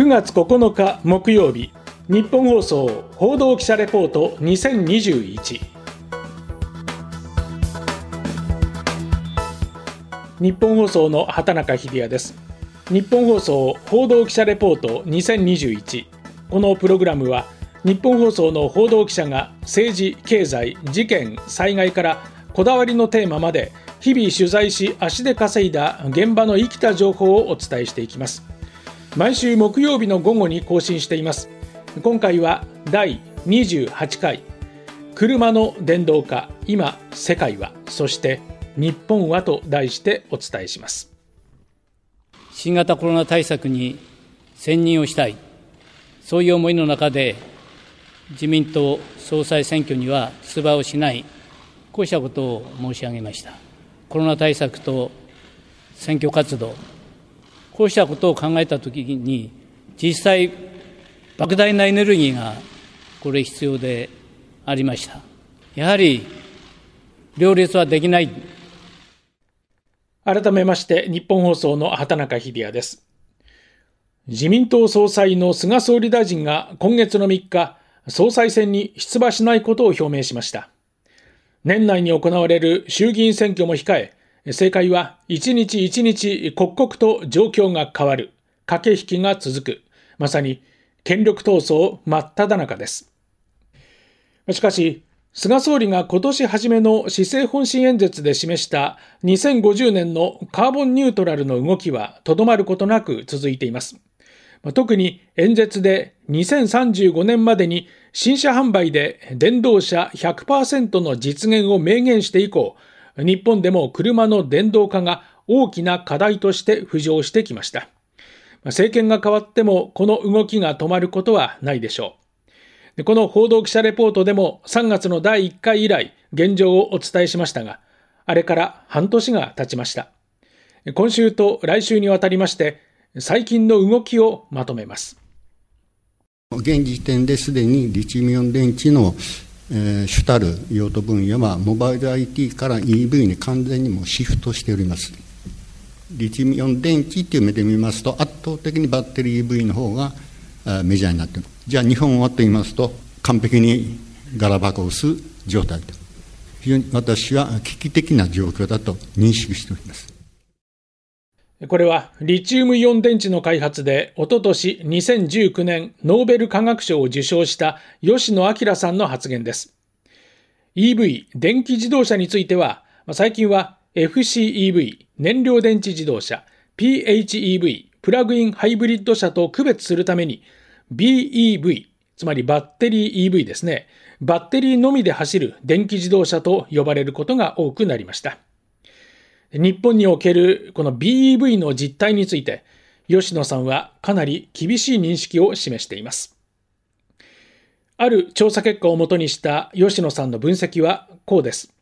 9月9日木曜日日本放送報道記者レポート2021日本放送の畑中秀也です。日本放送報道記者レポート2021このプログラムは日本放送の報道記者が政治経済事件災害からこだわりのテーマまで日々取材し足で稼いだ現場の生きた情報をお伝えしていきます。毎週木曜日の午後に更新しています。今回は第28回。車の電動化今世界は。そして日本はと題してお伝えします。新型コロナ対策に専任をしたい。そういう思いの中で自民党総裁選挙には出馬をしないこうしたことを申し上げました。コロナ対策と選挙活動こうしたことを考えたときに、実際、莫大なエネルギーがこれ必要でありました。やはり、両立はできない。改めまして、日本放送の畑中秀也です。自民党総裁の菅総理大臣が今月の3日、総裁選に出馬しないことを表明しました。年内に行われる衆議院選挙も控え、正解は一日一日刻々と状況が変わる、駆け引きが続く、まさに権力闘争真っ只中です。しかし、菅総理が今年初めの施政方針演説で示した2050年のカーボンニュートラルの動きはとどまることなく続いています。特に演説で2035年までに新車販売で電動車100%の実現を明言して以降、日本でも車の電動化が大きな課題として浮上してきました。政権が変わってもこの動きが止まることはないでしょう。この報道記者レポートでも3月の第1回以来現状をお伝えしましたが、あれから半年が経ちました。今週と来週にわたりまして最近の動きをまとめます。現時点ですでにリチウムイオン電池のえー、主たる用途分野はモバイル IT から EV に完全にもシフトしております。リチウムイオン電池という目で見ますと圧倒的にバッテリー EV の方がメジャーになっているじゃあ日本はと言いますと完璧にガラパゴス状態と。非常に私は危機的な状況だと認識しております。これはリチウムイオン電池の開発でおととし2019年ノーベル化学賞を受賞した吉野明さんの発言です。EV、電気自動車については、最近は FCEV、燃料電池自動車、PHEV、プラグインハイブリッド車と区別するために BEV、つまりバッテリー EV ですね。バッテリーのみで走る電気自動車と呼ばれることが多くなりました。日本におけるこの BEV の実態について、吉野さんはかなり厳しい認識を示しています。ある調査結果をもとにした吉野さんの分析はこうです。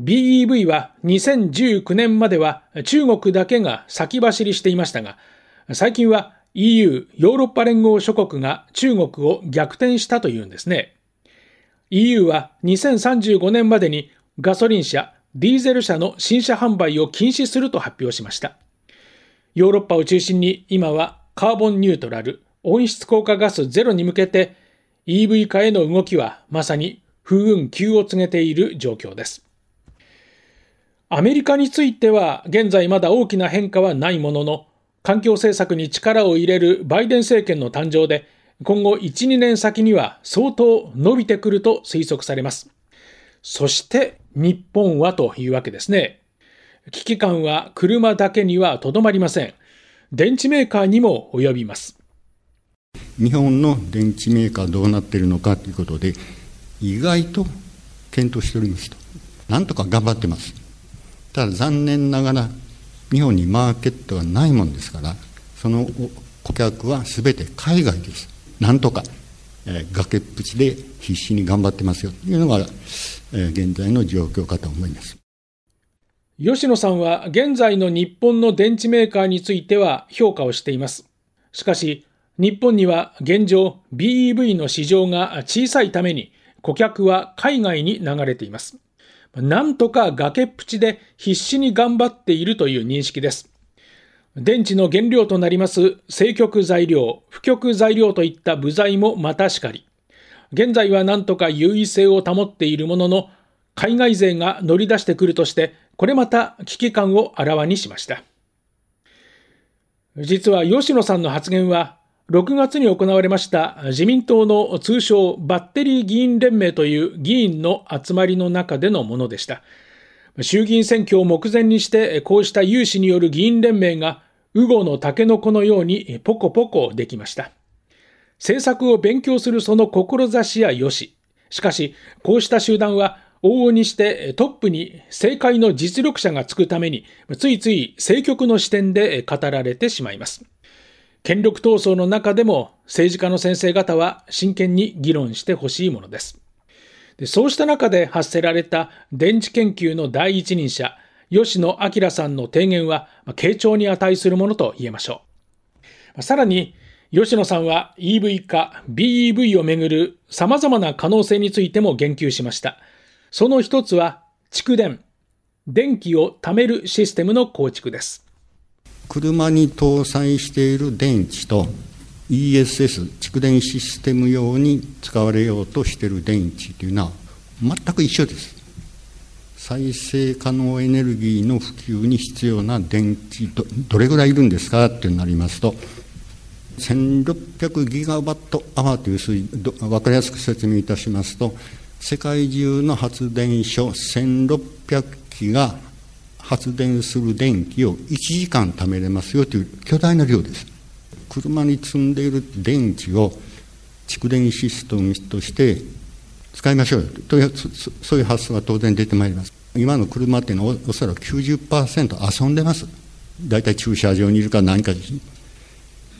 BEV は2019年までは中国だけが先走りしていましたが、最近は EU、ヨーロッパ連合諸国が中国を逆転したというんですね。EU は2035年までにガソリン車、ディーゼル車の新車販売を禁止すると発表しました。ヨーロッパを中心に今はカーボンニュートラル、温室効果ガスゼロに向けて EV 化への動きはまさに風雲急を告げている状況です。アメリカについては現在まだ大きな変化はないものの、環境政策に力を入れるバイデン政権の誕生で、今後1、2年先には相当伸びてくると推測されます。そして日本はというわけですね。危機感は車だけにはとどまりません。電池メーカーにも及びます。日本の電池メーカーどうなっているのかということで、意外と検討しておりますと。なんとか頑張ってます。ただ残念ながら、日本にマーケットがないもんですから、その顧客はすべて海外です。なんとか、えー、崖っぷちで必死に頑張ってますよというのがえ、現在の状況かと思います。吉野さんは現在の日本の電池メーカーについては評価をしています。しかし、日本には現状 BEV の市場が小さいために顧客は海外に流れています。なんとか崖っぷちで必死に頑張っているという認識です。電池の原料となります正極材料、不極材料といった部材もまたしかり。現在は何とか優位性を保っているものの、海外勢が乗り出してくるとして、これまた危機感をあらわにしました。実は吉野さんの発言は、6月に行われました自民党の通称バッテリー議員連盟という議員の集まりの中でのものでした。衆議院選挙を目前にして、こうした有志による議員連盟が、ウゴのタケノコのようにポコポコできました。政策を勉強するその志やよし。しかし、こうした集団は、往々にしてトップに政界の実力者がつくために、ついつい政局の視点で語られてしまいます。権力闘争の中でも政治家の先生方は真剣に議論してほしいものです。そうした中で発せられた電池研究の第一人者、吉野明さんの提言は、傾聴に値するものと言えましょう。さらに、吉野さんは EV 化、BEV をめぐる様々な可能性についても言及しました。その一つは、蓄電、電気を貯めるシステムの構築です。車に搭載している電池と ESS、蓄電システム用に使われようとしている電池というのは全く一緒です。再生可能エネルギーの普及に必要な電池ど、どれぐらいいるんですかってなりますと、1600ギガワットアワーという数字、分かりやすく説明いたしますと、世界中の発電所1600機が発電する電気を1時間貯めれますよという巨大な量です。車に積んでいる電池を蓄電システムとして使いましょうよというそういう発想が当然出てまいります。今の車っていうのはおそらく90%遊んでます。大体駐車場にいるか何かですね。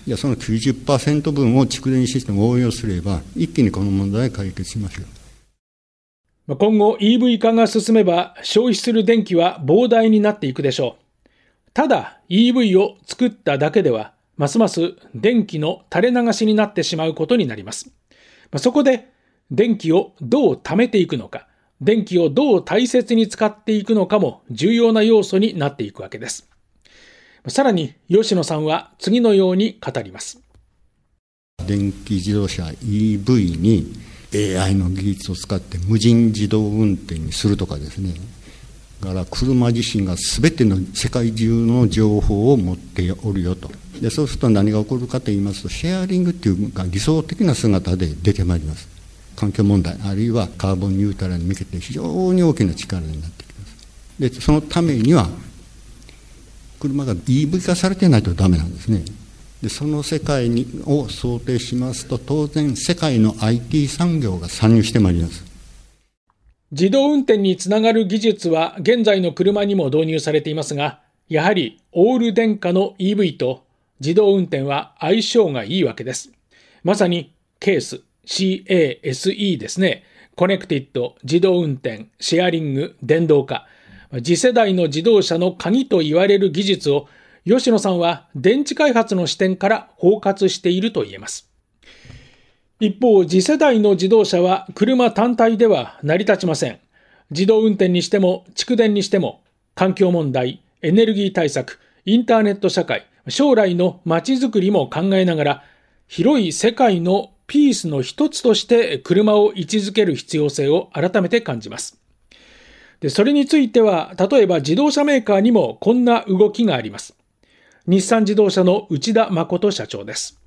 いや、その90%分を蓄電システムを応用すれば、一気にこの問題解決しましょう。今後 EV 化が進めば消費する電気は膨大になっていくでしょう。ただ EV を作っただけではますます電気の垂れ流しになってしまうことになります。そこで電気をどう貯めていくのか、電気をどう大切に使っていくのかも重要な要素になっていくわけです。さらに吉野さんは次のように語ります。電気自動車 EV に AI の技術を使って無人自動運転にするとかですねだから車自身が全ての世界中の情報を持っておるよとでそうすると何が起こるかと言いますとシェアリングっていうか理想的な姿で出てまいります環境問題あるいはカーボンニュートラルに向けて非常に大きな力になってきます。でそのためには車が EV 化されてないとダメなんですね。でその世界にを想定しますと当然世界の IT 産業が参入してまいります。自動運転につながる技術は現在の車にも導入されていますがやはりオール電化の EV と自動運転は相性がいいわけです。まさにケース。CASE ですねコネクティッド自動運転シェアリング電動化次世代の自動車の鍵と言われる技術を吉野さんは電池開発の視点から包括していると言えます。一方、次世代の自動車は車単体では成り立ちません。自動運転にしても蓄電にしても環境問題、エネルギー対策、インターネット社会、将来の街づくりも考えながら広い世界のピースの一つとして車を位置づける必要性を改めて感じます。で、それについては、例えば自動車メーカーにもこんな動きがあります。日産自動車の内田誠社長です。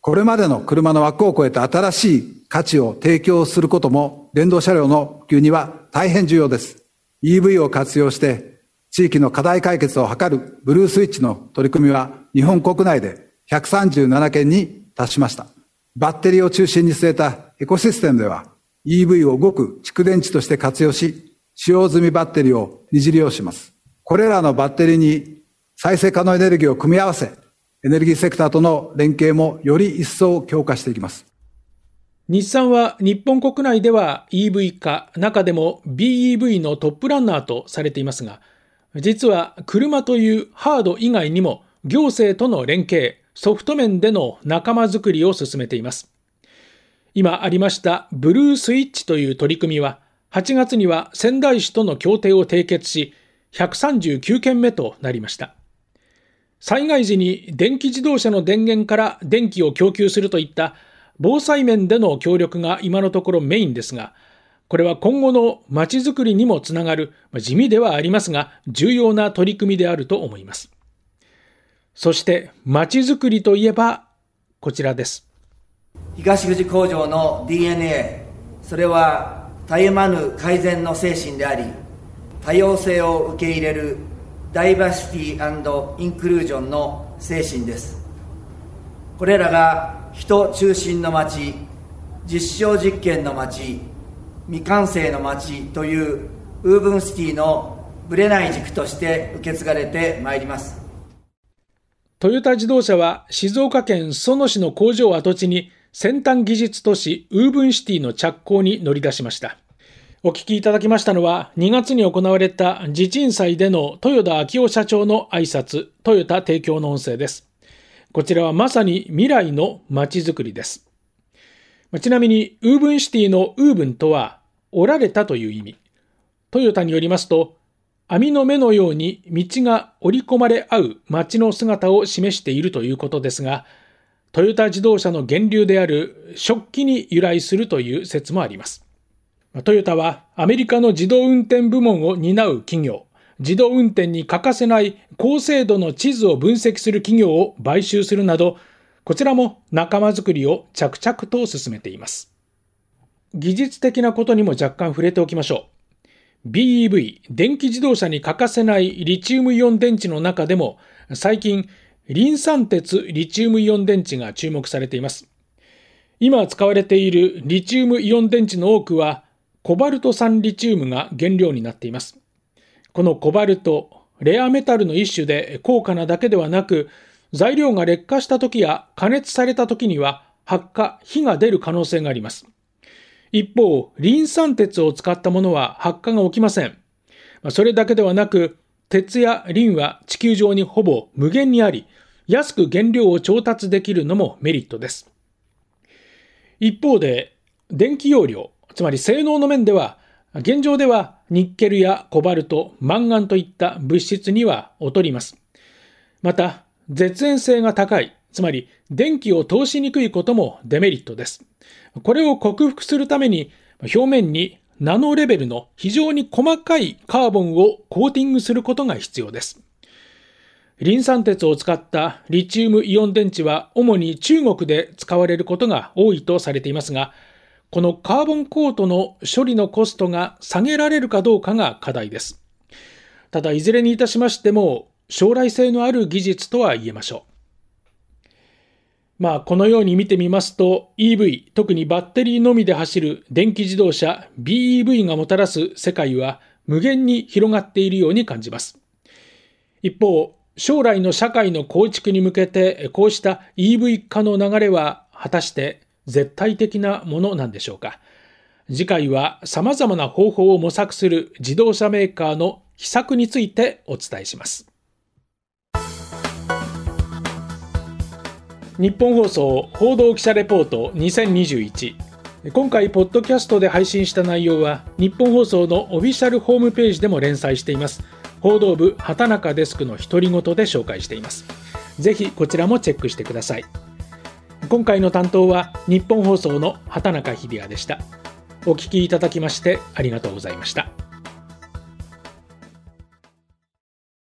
これまでの車の枠を超えた新しい価値を提供することも電動車両の普及には大変重要です。EV を活用して地域の課題解決を図るブルースイッチの取り組みは日本国内で137件に達しました。バッテリーを中心に据えたエコシステムでは EV を動く蓄電池として活用し、使用済みバッテリーを二次利用します。これらのバッテリーに再生可能エネルギーを組み合わせ、エネルギーセクターとの連携もより一層強化していきます。日産は日本国内では EV 化、中でも BEV のトップランナーとされていますが、実は車というハード以外にも行政との連携、ソフト面での仲間づくりを進めています。今ありましたブルースイッチという取り組みは、8月には仙台市との協定を締結し、139件目となりました。災害時に電気自動車の電源から電気を供給するといった防災面での協力が今のところメインですが、これは今後のまちづくりにもつながる、地味ではありますが、重要な取り組みであると思います。そして、まちづくりといえば、こちらです。東口工場の DNA、それはたゆまぬ改善の精神であり、多様性を受け入れるダイバーシティインクルージョンの精神ですこれらが人中心の街実証実験の街未完成の街というウーブンシティのぶれない軸として受け継がれてまいりますトヨタ自動車は静岡県裾野市の工場跡地に先端技術都市ウーブンシティの着工に乗り出しましたお聞きいただきましたのは、2月に行われた地鎮祭での豊田章男社長の挨拶、トヨタ提供の音声です。こちらはまさに未来の街づくりです。ちなみに、ウーブンシティのウーブンとは、織られたという意味。トヨタによりますと、網の目のように道が織り込まれ合う街の姿を示しているということですが、トヨタ自動車の源流である食器に由来するという説もあります。トヨタはアメリカの自動運転部門を担う企業、自動運転に欠かせない高精度の地図を分析する企業を買収するなど、こちらも仲間づくりを着々と進めています。技術的なことにも若干触れておきましょう。BEV、電気自動車に欠かせないリチウムイオン電池の中でも、最近、リン酸鉄リチウムイオン電池が注目されています。今使われているリチウムイオン電池の多くは、コバルト酸リチウムが原料になっています。このコバルト、レアメタルの一種で高価なだけではなく、材料が劣化した時や加熱された時には発火、火が出る可能性があります。一方、リン酸鉄を使ったものは発火が起きません。それだけではなく、鉄やリンは地球上にほぼ無限にあり、安く原料を調達できるのもメリットです。一方で、電気容量、つまり性能の面では、現状ではニッケルやコバルト、マンガンといった物質には劣ります。また、絶縁性が高い、つまり電気を通しにくいこともデメリットです。これを克服するために、表面にナノレベルの非常に細かいカーボンをコーティングすることが必要です。リン酸鉄を使ったリチウムイオン電池は主に中国で使われることが多いとされていますが、このカーボンコートの処理のコストが下げられるかどうかが課題です。ただ、いずれにいたしましても、将来性のある技術とは言えましょう。まあ、このように見てみますと、EV、特にバッテリーのみで走る電気自動車 BEV がもたらす世界は無限に広がっているように感じます。一方、将来の社会の構築に向けて、こうした EV 化の流れは果たして絶対的なものなんでしょうか次回は様々な方法を模索する自動車メーカーの秘策についてお伝えします。日本放送報道記者レポート2021今回ポッドキャストで配信した内容は日本放送のオフィシャルホームページでも連載しています。報道部畑中デスクの独り言で紹介しています。ぜひこちらもチェックしてください。今回の担当は日本放送の畑中秀也でした。お聞きいただきましてありがとうございました。